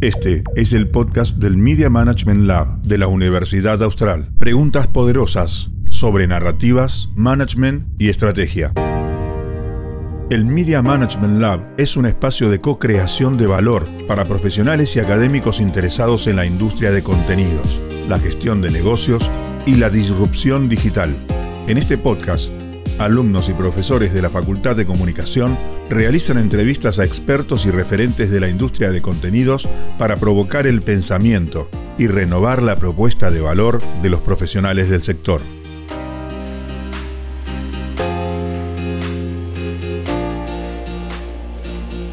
Este es el podcast del Media Management Lab de la Universidad Austral. Preguntas poderosas sobre narrativas, management y estrategia. El Media Management Lab es un espacio de co-creación de valor para profesionales y académicos interesados en la industria de contenidos, la gestión de negocios y la disrupción digital. En este podcast, alumnos y profesores de la Facultad de Comunicación realizan entrevistas a expertos y referentes de la industria de contenidos para provocar el pensamiento y renovar la propuesta de valor de los profesionales del sector.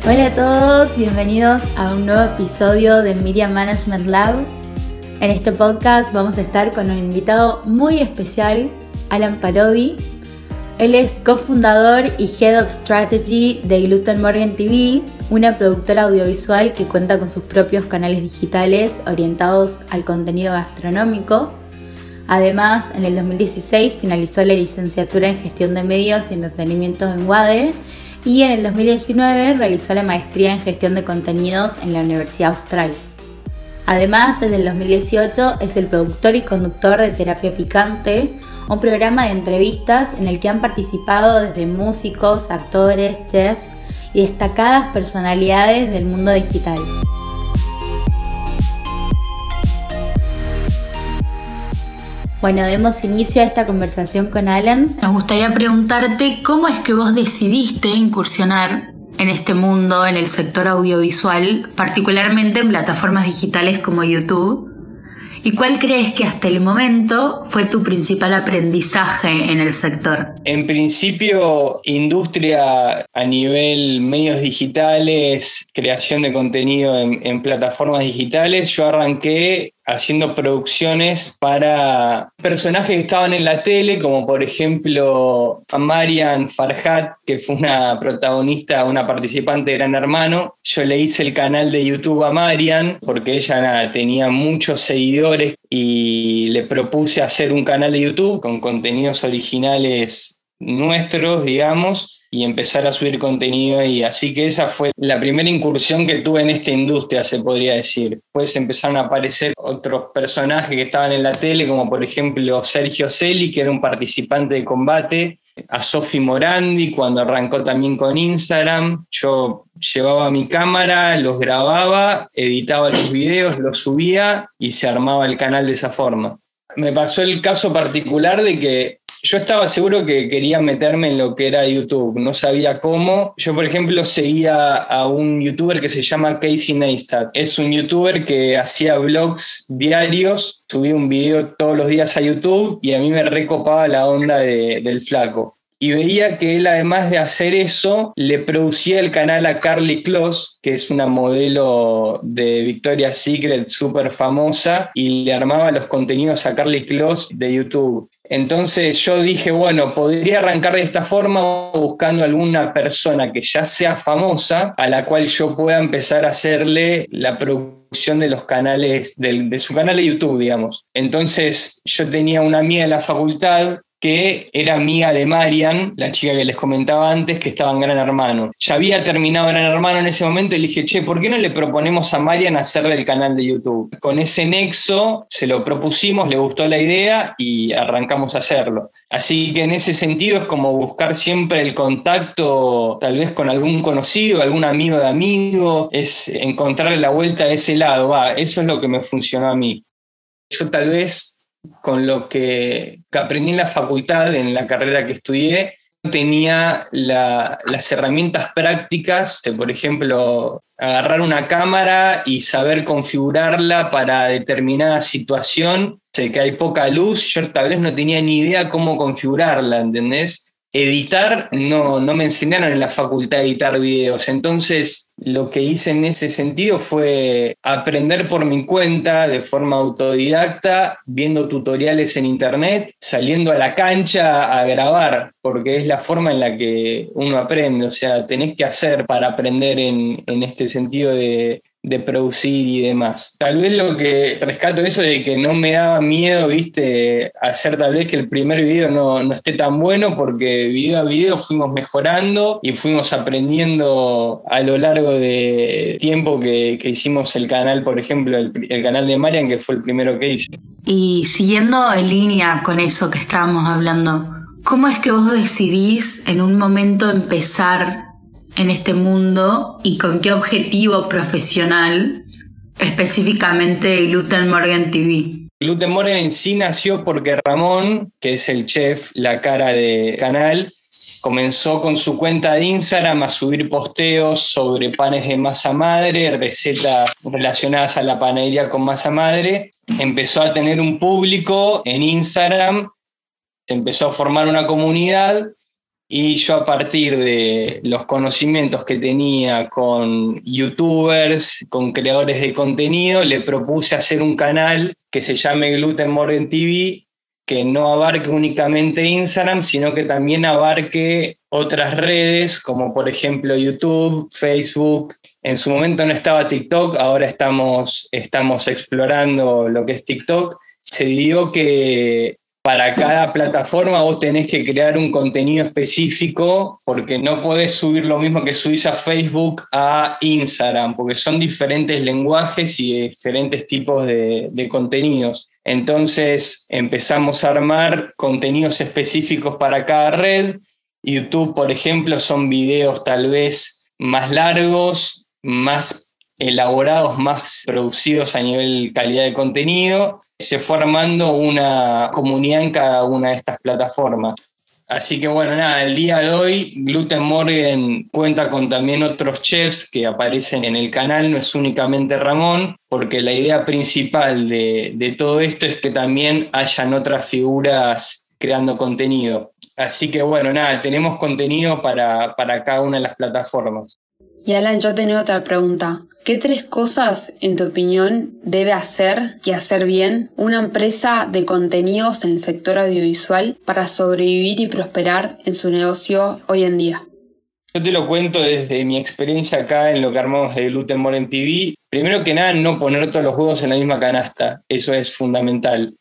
Hola a todos, bienvenidos a un nuevo episodio de Media Management Lab. En este podcast vamos a estar con un invitado muy especial, Alan Parodi. Él es cofundador y Head of Strategy de Gluten Morgan TV, una productora audiovisual que cuenta con sus propios canales digitales orientados al contenido gastronómico. Además, en el 2016 finalizó la licenciatura en Gestión de Medios y Entretenimiento en WADE y en el 2019 realizó la maestría en Gestión de Contenidos en la Universidad Austral. Además, desde el 2018 es el productor y conductor de Terapia Picante, un programa de entrevistas en el que han participado desde músicos, actores, chefs y destacadas personalidades del mundo digital. Bueno, demos inicio a esta conversación con Alan. Nos gustaría preguntarte cómo es que vos decidiste incursionar en este mundo, en el sector audiovisual, particularmente en plataformas digitales como YouTube. ¿Y cuál crees que hasta el momento fue tu principal aprendizaje en el sector? En principio, industria a nivel medios digitales, creación de contenido en, plataformas digitales, yo arranqué haciendo producciones para personajes que estaban en la tele, como por ejemplo a Marian Farhat, que fue una protagonista, una participante de Gran Hermano. Yo le hice el canal de YouTube a Marian, porque ella tenía muchos seguidores y le propuse hacer un canal de YouTube con contenidos originales nuestros, digamos y empezar a subir contenido y así que esa fue la primera incursión que tuve en esta industria, se podría decir. Después empezaron a aparecer otros personajes que estaban en la tele, como por ejemplo Sergio Celi, que era un participante de combate, a Sofi Morandi cuando arrancó también con Instagram. Yo llevaba mi cámara, los grababa, editaba los videos, los subía y se armaba el canal de esa forma. Me pasó el caso particular de que yo estaba seguro que quería meterme en lo que era YouTube, no sabía cómo. Yo, por ejemplo, seguía a un youtuber que se llama Casey Neistat. Es un youtuber que hacía vlogs diarios, subía un video todos los días a YouTube y a mí me recopaba la onda del flaco y veía que él además de hacer eso, le producía el canal a Carly Kloss, que es una modelo de Victoria's Secret súper famosa, y le armaba los contenidos a Carly Kloss de YouTube. Entonces yo dije, bueno, podría arrancar de esta forma buscando alguna persona que ya sea famosa, a la cual yo pueda empezar a hacerle la producción de los canales, de, su canal de YouTube, digamos. Entonces yo tenía una amiga en la facultad que era amiga de Marian, la chica que les comentaba antes, que estaba en Gran Hermano. Ya había terminado Gran Hermano en ese momento y le dije, che, ¿por qué no le proponemos a Marian hacerle el canal de YouTube? Con ese nexo se lo propusimos, le gustó la idea y arrancamos a hacerlo. Así que en ese sentido es como buscar siempre el contacto, tal vez con algún conocido, algún amigo de amigo, es encontrar la vuelta de ese lado. Va, eso es lo que me funcionó a mí. Yo tal vez con lo que, aprendí en la facultad, en la carrera que estudié, tenía las herramientas prácticas, de, por ejemplo, agarrar una cámara y saber configurarla para determinada situación. Sé que hay poca luz, yo tal vez no tenía ni idea cómo configurarla, ¿entendés? Editar, no, no me enseñaron en la facultad a editar videos, entonces lo que hice en ese sentido fue aprender por mi cuenta, de forma autodidacta, viendo tutoriales en internet, saliendo a la cancha a grabar, porque es la forma en la que uno aprende. O sea, tenés que hacer para aprender en, este sentido de, de producir y demás. Tal vez lo que rescato eso de que no me daba miedo, viste, hacer tal vez que el primer video no, no esté tan bueno porque video a video fuimos mejorando y fuimos aprendiendo a lo largo de tiempo que, que hicimos el canal, por ejemplo, el, el canal de Marian, que fue el primero que hice. Y siguiendo en línea con eso que estábamos hablando, ¿cómo es que vos decidís en un momento empezar en este mundo y con qué objetivo profesional específicamente Gluten Morgan TV? Gluten Morgan en sí nació porque Ramón, que es el chef, la cara del canal, comenzó con su cuenta de Instagram a subir posteos sobre panes de masa madre, recetas relacionadas a la panadería con masa madre. Empezó a tener un público en Instagram, se empezó a formar una comunidad y yo a partir de los conocimientos que tenía con youtubers, con creadores de contenido, le propuse hacer un canal que se llame Gluten Morgan TV, que no abarque únicamente Instagram, sino que también abarque otras redes, como por ejemplo YouTube, Facebook. En su momento no estaba TikTok, ahora estamos, estamos explorando lo que es TikTok. Se dio que para cada plataforma vos tenés que crear un contenido específico porque no podés subir lo mismo que subís a Facebook a Instagram, porque son diferentes lenguajes y diferentes tipos de, de contenidos. Entonces empezamos a armar contenidos específicos para cada red. YouTube, por ejemplo, son videos tal vez más largos, más elaborados, más producidos a nivel calidad de contenido. Se fue armando una comunidad en cada una de estas plataformas. Así que bueno, nada, el día de hoy Gluten Morgan cuenta con también otros chefs que aparecen en el canal, no es únicamente Ramón, porque la idea principal de, de todo esto es que también hayan otras figuras creando contenido. Así que bueno, nada, tenemos contenido para, para cada una de las plataformas. Y Alan, yo tenía otra pregunta. ¿Qué tres cosas, en tu opinión, debe hacer y hacer bien una empresa de contenidos en el sector audiovisual para sobrevivir y prosperar en su negocio hoy en día? Yo te lo cuento desde mi experiencia acá en lo que armamos de Gluten en TV. Primero que nada, no poner todos los juegos en la misma canasta. Eso es fundamental.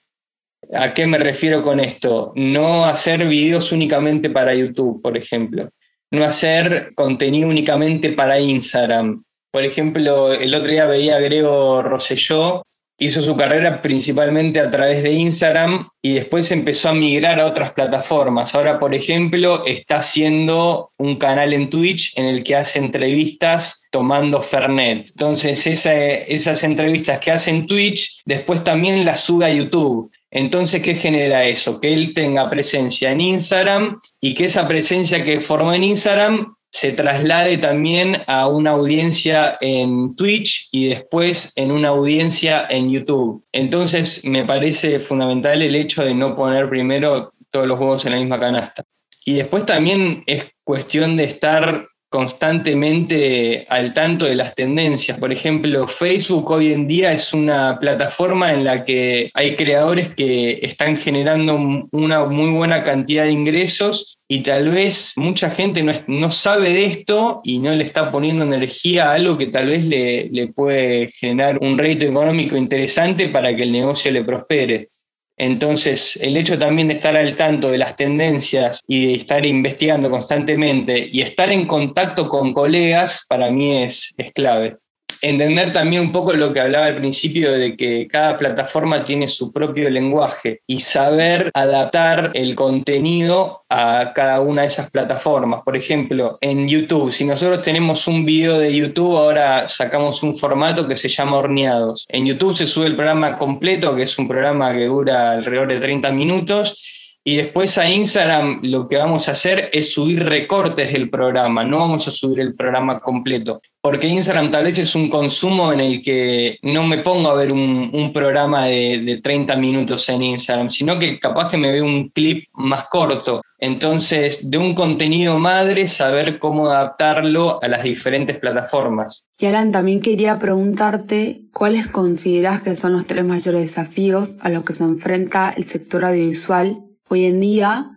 ¿A qué me refiero con esto? No hacer videos únicamente para YouTube, por ejemplo. No hacer contenido únicamente para Instagram por ejemplo, el otro día veía a Grego Rosselló, hizo su carrera principalmente a través de Instagram y después empezó a migrar a otras plataformas. Ahora, por ejemplo, está haciendo un canal en Twitch en el que hace entrevistas tomando Fernet. Entonces, esas entrevistas que hace en Twitch, después también las sube a YouTube. Entonces, ¿qué genera eso? Que él tenga presencia en Instagram y que esa presencia que forma en Instagram se traslade también a una audiencia en Twitch y después en una audiencia en YouTube. Entonces me parece fundamental el hecho de no poner primero todos los huevos en la misma canasta. Y después también es cuestión de estar constantemente al tanto de las tendencias. Por ejemplo, Facebook hoy en día es una plataforma en la que hay creadores que están generando una muy buena cantidad de ingresos y tal vez mucha gente no, sabe de esto y no le está poniendo energía a algo que tal vez le, le puede generar un rédito económico interesante para que el negocio le prospere. Entonces, el hecho también de estar al tanto de las tendencias y de estar investigando constantemente y estar en contacto con colegas, para mí es, es clave entender también un poco lo que hablaba al principio de que cada plataforma tiene su propio lenguaje y saber adaptar el contenido a cada una de esas plataformas. Por ejemplo, en YouTube, si nosotros tenemos un video de YouTube, ahora sacamos un formato que se llama horneados. En YouTube se sube el programa completo, que es un programa que dura alrededor de 30 minutos y después a Instagram lo que vamos a hacer es subir recortes del programa, no vamos a subir el programa completo. Porque Instagram tal vez es un consumo en el que no me pongo a ver un, programa de, de, 30 minutos en Instagram, sino que capaz que me veo un clip más corto. Entonces, de un contenido madre, saber cómo adaptarlo a las diferentes plataformas. Y Alan, también quería preguntarte cuáles consideras que son los tres mayores desafíos a los que se enfrenta el sector audiovisual hoy en día,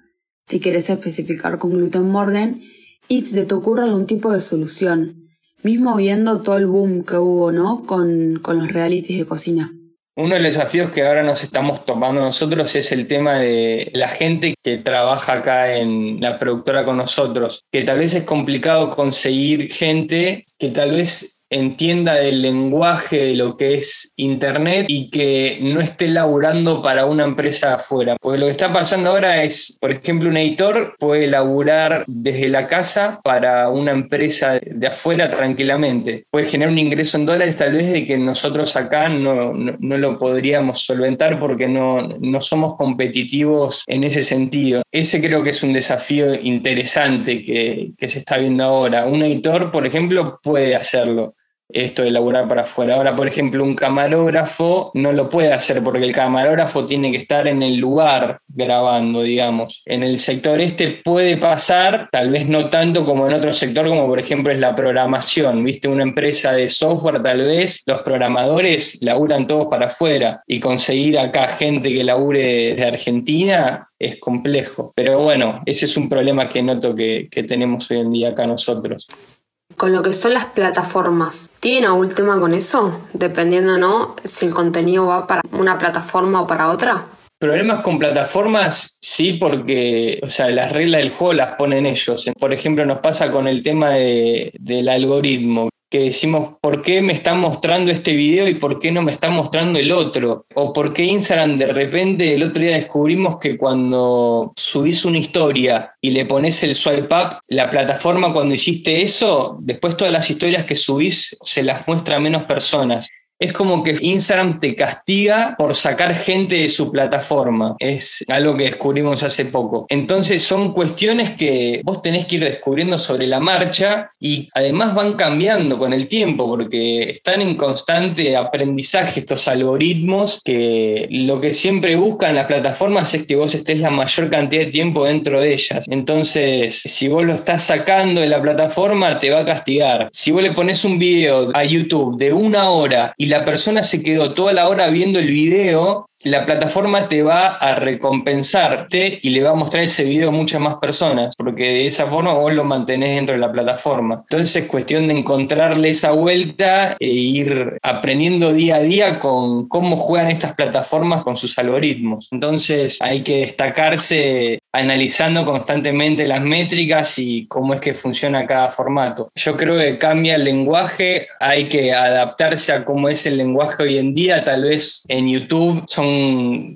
si quieres especificar con Gluten Morgan, y si se te ocurre algún tipo de solución. Mismo viendo todo el boom que hubo, ¿no? Con, con los realities de cocina. Uno de los desafíos que ahora nos estamos tomando nosotros es el tema de la gente que trabaja acá en la productora con nosotros, que tal vez es complicado conseguir gente que tal vez entienda del lenguaje de lo que es Internet y que no esté laburando para una empresa afuera. Porque lo que está pasando ahora es, por ejemplo, un editor puede laburar desde la casa para una empresa de afuera tranquilamente. Puede generar un ingreso en dólares tal vez de que nosotros acá no, no, lo podríamos solventar porque no, no somos competitivos en ese sentido. Ese creo que es un desafío interesante que, que se está viendo ahora. Un editor, por ejemplo, puede hacerlo esto de elaborar para afuera. Ahora, por ejemplo, un camarógrafo no lo puede hacer porque el camarógrafo tiene que estar en el lugar grabando, digamos. En el sector este puede pasar, tal vez no tanto como en otro sector, como por ejemplo es la programación. Viste, una empresa de software, tal vez los programadores laburan todos para afuera y conseguir acá gente que labure de Argentina es complejo. Pero bueno, ese es un problema que noto que, que tenemos hoy en día acá nosotros con lo que son las plataformas. ¿Tienen algún tema con eso? Dependiendo, ¿no? Si el contenido va para una plataforma o para otra. Problemas con plataformas, sí, porque o sea, las reglas del juego las ponen ellos. Por ejemplo, nos pasa con el tema del algoritmo que decimos, ¿por qué me está mostrando este video y por qué no me está mostrando el otro? O por qué Instagram de repente el otro día descubrimos que cuando subís una historia y le pones el swipe up, la plataforma cuando hiciste eso, después todas las historias que subís se las muestra a menos personas es como que Instagram te castiga por sacar gente de su plataforma. Es algo que descubrimos hace poco. Entonces son cuestiones que vos tenés que ir descubriendo sobre la marcha y además van cambiando con el tiempo porque están en constante aprendizaje estos algoritmos que lo que siempre buscan las plataformas es que vos estés la mayor cantidad de tiempo dentro de ellas. Entonces, si vos lo estás sacando de la plataforma, te va a castigar. Si vos le pones un video a YouTube de una hora y la persona se quedó toda la hora viendo el video la plataforma te va a recompensarte y le va a mostrar ese video a muchas más personas, porque de esa forma vos lo mantenés dentro de la plataforma. Entonces es cuestión de encontrarle esa vuelta e ir aprendiendo día a día con cómo juegan estas plataformas con sus algoritmos. Entonces hay que destacarse analizando constantemente las métricas y cómo es que funciona cada formato. Yo creo que cambia el lenguaje, hay que adaptarse a cómo es el lenguaje hoy en día, tal vez en YouTube son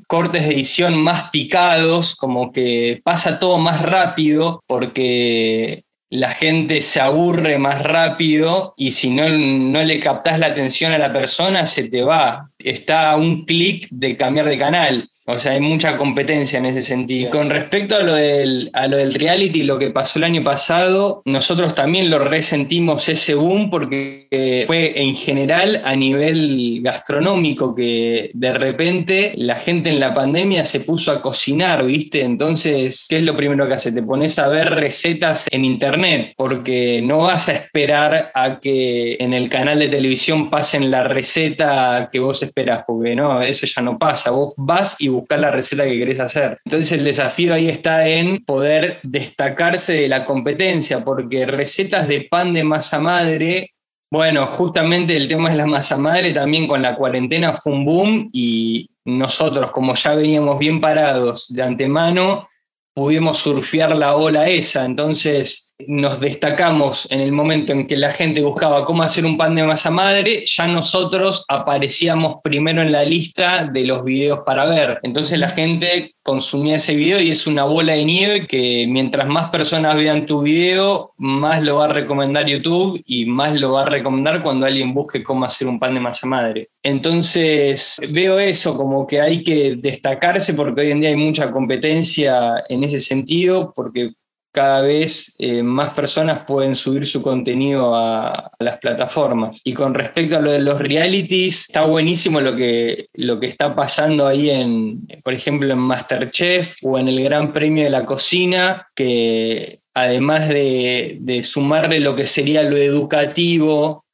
cortes de edición más picados, como que pasa todo más rápido porque la gente se aburre más rápido y si no, no le captas la atención a la persona, se te va. Está a un clic de cambiar de canal. O sea, hay mucha competencia en ese sentido. Con respecto a lo, del, a lo del reality, lo que pasó el año pasado, nosotros también lo resentimos ese boom porque fue en general a nivel gastronómico que de repente la gente en la pandemia se puso a cocinar, ¿viste? Entonces, ¿qué es lo primero que hace? Te pones a ver recetas en internet porque no vas a esperar a que en el canal de televisión pasen la receta que vos esperás, porque no, eso ya no pasa. Vos vas y buscar la receta que querés hacer. Entonces el desafío ahí está en poder destacarse de la competencia, porque recetas de pan de masa madre bueno, justamente el tema de la masa madre también con la cuarentena fue un boom y nosotros, como ya veníamos bien parados de antemano, pudimos surfear la ola esa. Entonces, nos destacamos en el momento en que la gente buscaba cómo hacer un pan de masa madre, ya nosotros aparecíamos primero en la lista de los videos para ver. Entonces la gente consumía ese video y es una bola de nieve que mientras más personas vean tu video, más lo va a recomendar YouTube y más lo va a recomendar cuando alguien busque cómo hacer un pan de masa madre. Entonces veo eso como que hay que destacarse porque hoy en día hay mucha competencia en ese sentido, porque cada vez eh, más personas pueden subir su contenido a, las plataformas. Y con respecto a lo de los realities, está buenísimo lo que, lo que está pasando ahí en, por ejemplo, en Masterchef o en el Gran Premio de la Cocina, que además de, sumarle lo que sería lo educativo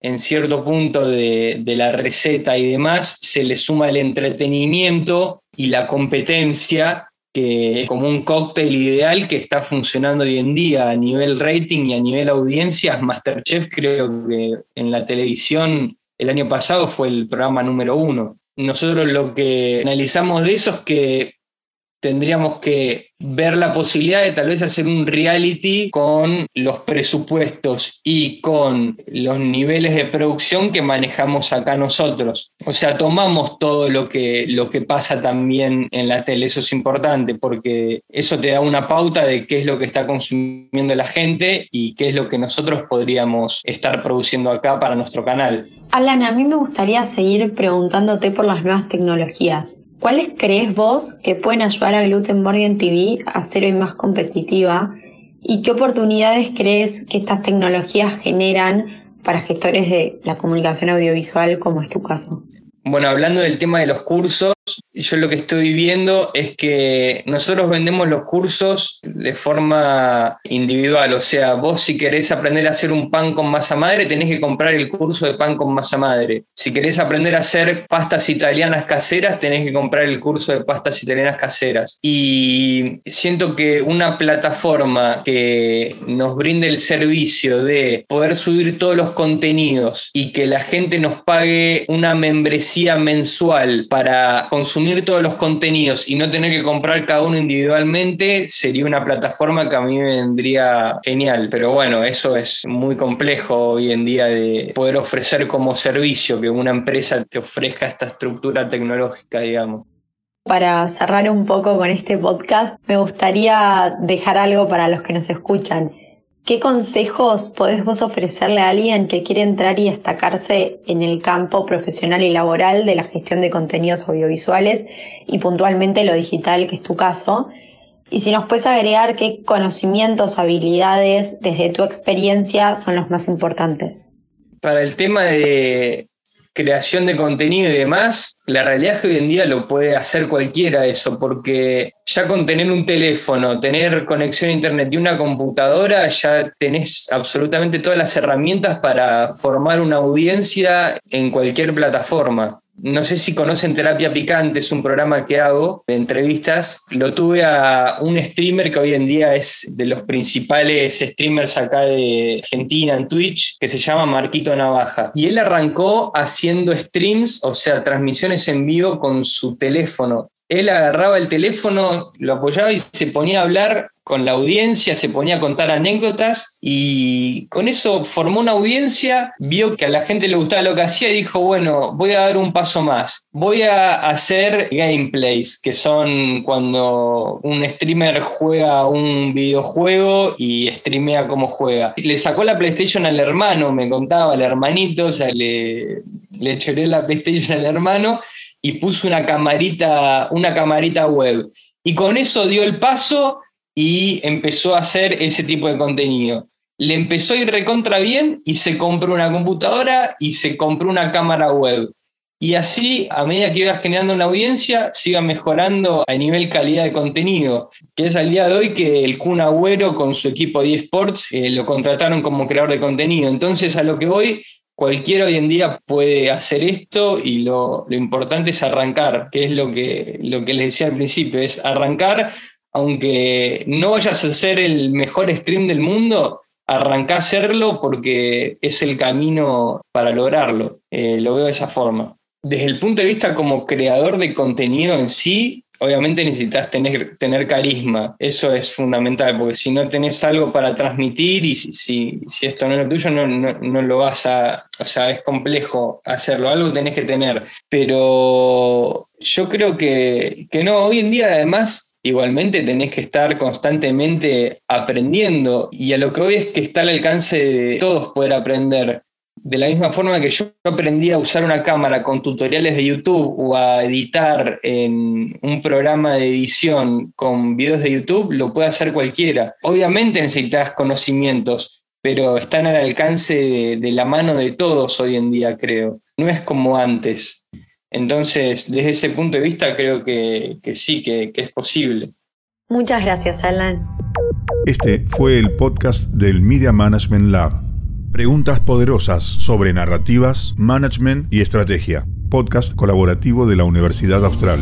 en cierto punto de, de, la receta y demás, se le suma el entretenimiento y la competencia que es como un cóctel ideal que está funcionando hoy en día a nivel rating y a nivel audiencias. Masterchef creo que en la televisión el año pasado fue el programa número uno. Nosotros lo que analizamos de eso es que tendríamos que ver la posibilidad de tal vez hacer un reality con los presupuestos y con los niveles de producción que manejamos acá nosotros. O sea, tomamos todo lo que, lo que pasa también en la tele, eso es importante porque eso te da una pauta de qué es lo que está consumiendo la gente y qué es lo que nosotros podríamos estar produciendo acá para nuestro canal. Alan, a mí me gustaría seguir preguntándote por las nuevas tecnologías. ¿Cuáles crees vos que pueden ayudar a Glutenborg TV a ser hoy más competitiva? ¿Y qué oportunidades crees que estas tecnologías generan para gestores de la comunicación audiovisual como es tu caso? Bueno, hablando del tema de los cursos, yo lo que estoy viendo es que nosotros vendemos los cursos de forma individual, o sea, vos si querés aprender a hacer un pan con masa madre, tenés que comprar el curso de pan con masa madre. Si querés aprender a hacer pastas italianas caseras, tenés que comprar el curso de pastas italianas caseras. Y siento que una plataforma que nos brinde el servicio de poder subir todos los contenidos y que la gente nos pague una membresía mensual para consumir todos los contenidos y no tener que comprar cada uno individualmente sería una plataforma que a mí me vendría genial. Pero bueno, eso es muy complejo hoy en día de poder ofrecer como servicio que una empresa te ofrezca esta estructura tecnológica, digamos. Para cerrar un poco con este podcast, me gustaría dejar algo para los que nos escuchan. ¿Qué consejos podés vos ofrecerle a alguien que quiere entrar y destacarse en el campo profesional y laboral de la gestión de contenidos audiovisuales y puntualmente lo digital, que es tu caso? Y si nos puedes agregar qué conocimientos, habilidades desde tu experiencia son los más importantes. Para el tema de creación de contenido y demás, la realidad es que hoy en día lo puede hacer cualquiera eso, porque ya con tener un teléfono, tener conexión a internet y una computadora, ya tenés absolutamente todas las herramientas para formar una audiencia en cualquier plataforma. No sé si conocen Terapia Picante, es un programa que hago de entrevistas. Lo tuve a un streamer que hoy en día es de los principales streamers acá de Argentina en Twitch, que se llama Marquito Navaja. Y él arrancó haciendo streams, o sea, transmisiones en vivo con su teléfono él agarraba el teléfono, lo apoyaba y se ponía a hablar con la audiencia, se ponía a contar anécdotas y con eso formó una audiencia, vio que a la gente le gustaba lo que hacía y dijo, bueno, voy a dar un paso más, voy a hacer gameplays, que son cuando un streamer juega un videojuego y streamea cómo juega. Le sacó la PlayStation al hermano, me contaba, al hermanito, o sea, le, le la PlayStation al hermano y puso una camarita, una camarita web. Y con eso dio el paso y empezó a hacer ese tipo de contenido. Le empezó a ir recontra bien y se compró una computadora y se compró una cámara web. Y así, a medida que iba generando una audiencia, se iba mejorando a nivel calidad de contenido. Que es al día de hoy que el Kun Agüero con su equipo de eSports eh, lo contrataron como creador de contenido. Entonces, a lo que voy cualquiera hoy en día puede hacer esto y lo, importante es arrancar, que es lo que, lo que les decía al principio, es arrancar, aunque no vayas a ser el mejor stream del mundo, arrancar a hacerlo porque es el camino para lograrlo. Eh, lo veo de esa forma. Desde el punto de vista como creador de contenido en sí, obviamente necesitas tener, tener carisma, eso es fundamental, porque si no tenés algo para transmitir y si, si, esto no es lo tuyo, no, no, lo vas a, o sea, es complejo hacerlo, algo tenés que tener, pero yo creo que, que no, hoy en día además... Igualmente tenés que estar constantemente aprendiendo y a lo que hoy es que está al alcance de todos poder aprender. De la misma forma que yo aprendí a usar una cámara con tutoriales de YouTube o a editar en un programa de edición con videos de YouTube, lo puede hacer cualquiera. Obviamente necesitas conocimientos, pero están al alcance de, la mano de todos hoy en día, creo. No es como antes. Entonces, desde ese punto de vista, creo que, sí, que es posible. Muchas gracias, Alan. Este fue el podcast del Media Management Lab Preguntas poderosas sobre narrativas, management y estrategia. Podcast colaborativo de la Universidad Austral.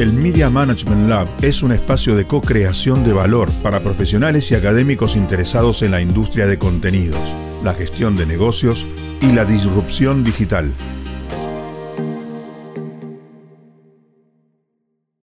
El Media Management Lab es un espacio de co-creación de valor para profesionales y académicos interesados en la industria de contenidos, la gestión de negocios y la disrupción digital.